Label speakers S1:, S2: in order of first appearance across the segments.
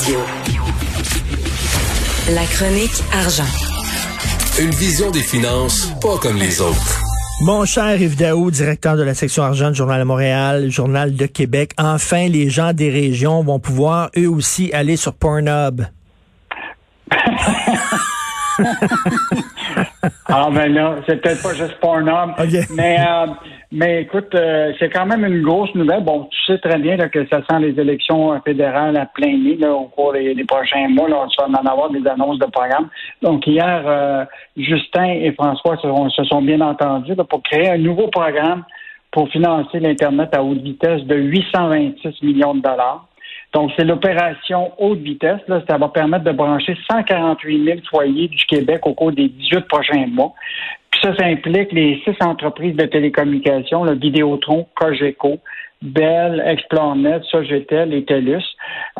S1: Radio. La chronique argent.
S2: Une vision des finances pas comme les autres.
S3: Mon cher Yves Daou, directeur de la section argent du Journal de Montréal, Journal de Québec, enfin les gens des régions vont pouvoir eux aussi aller sur Pornhub.
S4: ah ben là, c'est peut-être pas juste Pornhub, mais euh, mais écoute, euh, c'est quand même une grosse nouvelle. Bon, tu sais très bien que ça sent les élections fédérales à plein nez là, au cours des, prochains mois. Là, on va en avoir des annonces de programme. Donc hier, euh, Justin et François se, sont bien entendus pour créer un nouveau programme pour financer l'Internet à haute vitesse de 826 millions de dollars. Donc, c'est l'opération haute vitesse. Là, ça va permettre de brancher 148 000 foyers du Québec au cours des 18 prochains mois. Puis ça, ça implique les six entreprises de télécommunications, le Vidéotron, Cogeco, Bell, Explorenet, Sogetel et TELUS.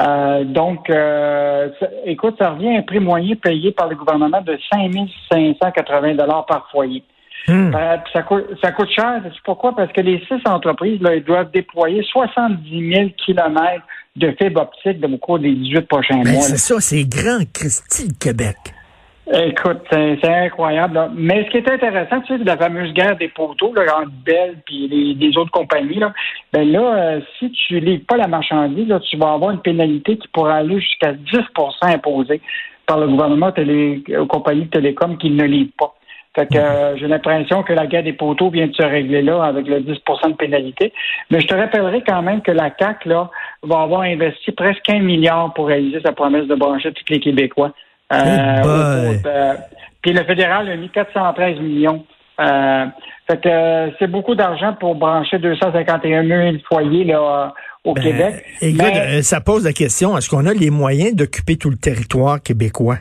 S4: Euh, donc, euh, écoute, ça revient à un prix moyen payé par le gouvernement de 5 580 par foyer. Hmm. Euh, ça, coûte, ça coûte cher. C'est pourquoi? Parce que les six entreprises là, ils doivent déployer 70 000 kilomètres de fibre optique au cours des 18 prochains ben, mois.
S3: C'est ça, c'est grand, Christy, Québec.
S4: Écoute, c'est incroyable. Mais ce qui est intéressant, tu sais, la fameuse guerre des poteaux là, entre Bell et les, autres compagnies, là, ben là, euh, si tu livres pas la marchandise, là, tu vas avoir une pénalité qui pourra aller jusqu'à 10% imposée par le gouvernement télé, aux compagnies de télécom qui ne livrent pas. Fait que euh, j'ai l'impression que la guerre des poteaux vient de se régler là avec le 10% de pénalité. Mais je te rappellerai quand même que la CAC là va avoir investi presque un milliard pour réaliser sa promesse de brancher tous les Québécois. Euh, euh, puis le fédéral a mis 413 millions. fait que c'est beaucoup d'argent pour brancher 251 000 foyers là au ben, Québec.
S3: Écoute, ça pose la question est-ce qu'on a les moyens d'occuper tout le territoire québécois?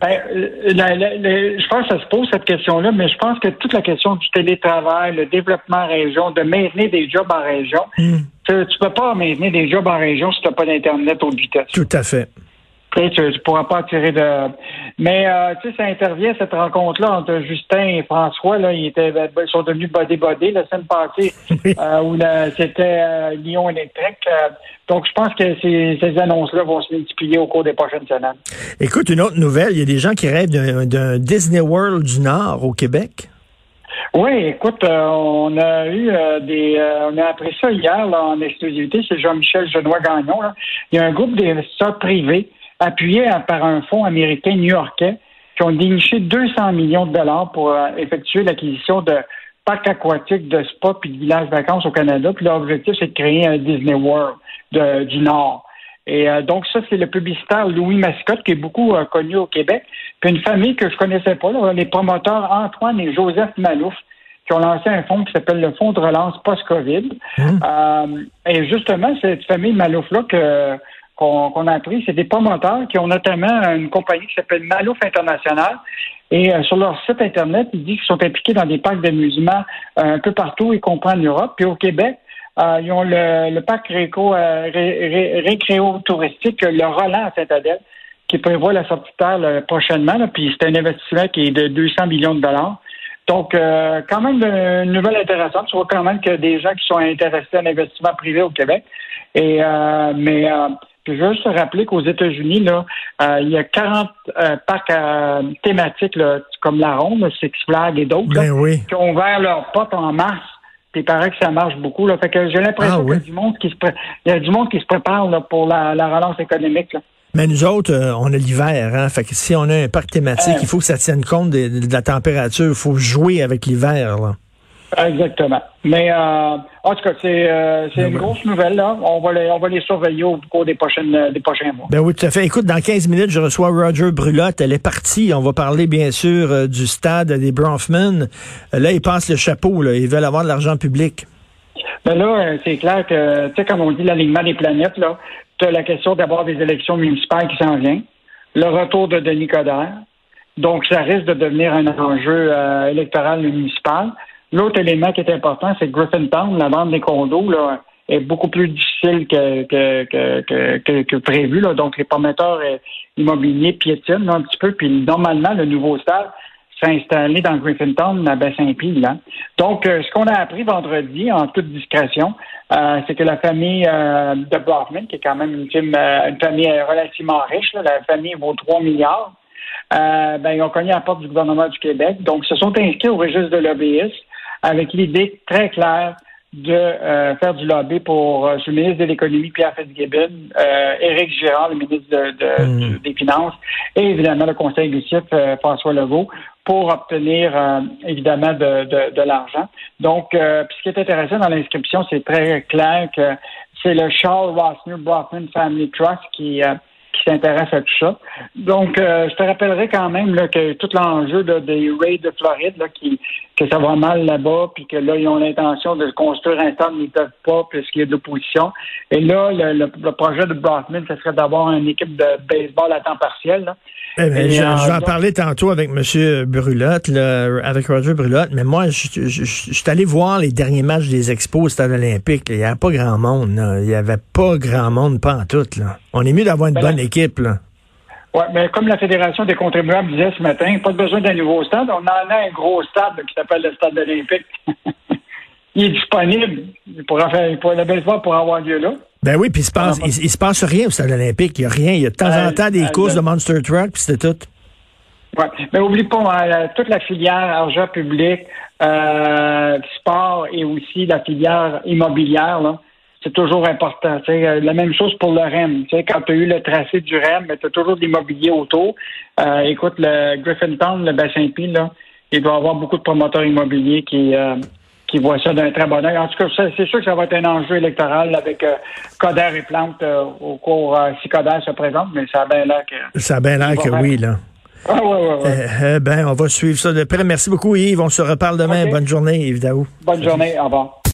S4: Ben, je pense que ça se pose cette question-là, mais je pense que toute la question du télétravail, le développement en région, de maintenir des jobs en région, hmm. tu ne peux pas maintenir des jobs en région si tu n'as pas d'Internet haute vitesse.
S3: Tout à fait.
S4: Tu ne pourras pas tirer de. Mais euh, tu sais, ça intervient cette rencontre-là entre Justin et François. Là, ils étaient, ben, ils sont devenus body body la semaine passée, euh, où c'était euh, Lyon électrique. donc, je pense que ces, ces annonces-là vont se multiplier au cours des prochaines semaines.
S3: Écoute, une autre nouvelle. Il y a des gens qui rêvent d'un Disney World du Nord au Québec.
S4: Oui, écoute, on a eu des, on a appris ça hier en exclusivité. C'est Jean-Michel Genois Gagnon. Il y a un groupe d'investisseurs privés appuyés par un fonds américain new-yorkais qui ont déniché 200 millions de dollars pour euh, effectuer l'acquisition de parcs aquatiques, de spas puis de villages vacances au Canada. Puis leur objectif, c'est de créer un Disney World du Nord. Et euh, donc, ça, c'est le publicitaire Louis Mascotte, qui est beaucoup euh, connu au Québec. Puis une famille que je connaissais pas, les promoteurs Antoine et Joseph Malouf, qui ont lancé un fonds qui s'appelle le Fonds de relance post-COVID. Mmh. et justement, cette famille Malouf-là que qu'on a appris, c'est des promoteurs qui ont notamment une compagnie qui s'appelle Malouf International. Et euh, sur leur site Internet, ils disent qu'ils sont impliqués dans des parcs d'amusement euh, un peu partout, y compris en Europe. Puis au Québec, euh, ils ont le, parc réco, récréo-touristique, le Roland à Saint-Adèle, qui prévoit la sortie de terre prochainement. puis c'est un investissement qui est de 200 millions de dollars. Donc, quand même une nouvelle intéressante. Tu vois quand même que des gens qui sont intéressés à l'investissement privé au Québec. Et mais je veux juste rappeler qu'aux États-Unis, là, euh, il y a 40 euh, parcs euh, thématiques comme la Ronde, Six Flags et d'autres
S3: ben
S4: qui ont ouvert leurs portes en mars. Puis il paraît que ça marche beaucoup. Là. Fait que j'ai l'impression ah qu'il y a du monde qui se il y a du monde qui se prépare pour la, relance économique.
S3: Mais nous autres, on a l'hiver, hein? Fait que si on a un parc thématique, il faut que ça tienne compte de, de la température. Il faut jouer avec l'hiver.
S4: Exactement. Mais euh, en tout cas, c'est euh, ben une grosse nouvelle. Là. On, va les, on va les surveiller au cours des, prochaines, euh, des prochains mois.
S3: Ben oui, tout à fait. Écoute, dans 15 minutes, je reçois Roger Brulotte. Elle est partie. On va parler, bien sûr, euh, du stade des Bronfman. Là, ils passent le chapeau. Là. Ils veulent avoir de l'argent public.
S4: Ben là, c'est clair que, tu sais, comme on dit, l'alignement des planètes, là, tu as la question d'avoir des élections municipales qui s'en viennent, le retour de Denis Coderre. Donc, ça risque de devenir un enjeu électoral municipal. L'autre élément qui est important, c'est que Griffintown, la vente des condos, là, est beaucoup plus difficile que, que, que, prévu. Là. Donc, les promoteurs euh, immobiliers piétinent un petit peu. Puis, normalement, le nouveau stade, s'installer dans Griffintown, à Baie-Saint-Pie. Donc, ce qu'on a appris vendredi, en toute discrétion, c'est que la famille de Brockman, qui est quand même une, famille relativement riche, la famille vaut 3 milliards, ben, ils ont cogné à la porte du gouvernement du Québec. Donc, se sont inscrits au registre de l'obéis avec l'idée très claire de euh, faire du lobby pour euh, le ministre de l'Économie, Pierre Fitzgibbon, euh, Éric Girard, le ministre de, hmm. des Finances, et évidemment le conseil exécutif euh, François Legault, pour obtenir évidemment de, de, l'argent. Donc, ce qui est intéressant dans l'inscription, c'est très clair que c'est le Charles Rossner Brockman Family Trust qui qui s'intéresse à tout ça. Donc, euh, je te rappellerai quand même là, que tout l'enjeu des Rays de Floride, là, qui, que ça va mal là-bas, puis que là, ils ont l'intention de construire un stade, mais ils ne peuvent pas puisqu'il y a de l'opposition. Et là, le, projet de Brockman, ce serait d'avoir une équipe de baseball à temps partiel. Là.
S3: Eh ben, je, vais en parler tantôt avec M. Brulotte, avec Roger Brulotte, mais moi, je, suis allé voir les derniers matchs des Expos au Stade olympique. Il n'y avait pas grand monde. Il n'y avait pas grand monde, pas en tout. Là. On est mieux d'avoir une ben, bonne équipe. Là.
S4: Oui, mais comme la Fédération des contribuables disait ce matin, pas besoin d'un nouveau stade. On en a un gros stade qui s'appelle le Stade olympique. il est disponible. Il pourra faire, il pourra, belle fois pour avoir lieu là.
S3: Ben oui, puis il se passe, il, se passe rien au stade olympique. Il n'y a rien. Il y a de temps en euh, temps des euh, courses de Monster Truck, puis c'était tout.
S4: Oui, mais oublie pas, hein, toute la filière argent public, euh, sport et aussi la filière immobilière, là, c'est toujours important. Euh, la même chose pour le REM. quand tu as eu le tracé du REM, tu as toujours de l'immobilier autour. écoute, le Griffintown, le Bassin-Pie, là, il doit y avoir beaucoup de promoteurs immobiliers qui, qui voit ça d'un très bon oeil. En tout cas, c'est sûr que ça va être un enjeu électoral avec euh, Coder et Plante euh, au cours euh, si Coder se présente, mais ça a bien l'air que.
S3: Ça a bien l'air que oui, là.
S4: Ah, ouais, ouais, ouais.
S3: Eh, eh, ben, on va suivre ça de près. Merci beaucoup, Yves. On se reparle demain. Bonne journée, Yves Daou.
S4: Bonne journée. Au revoir.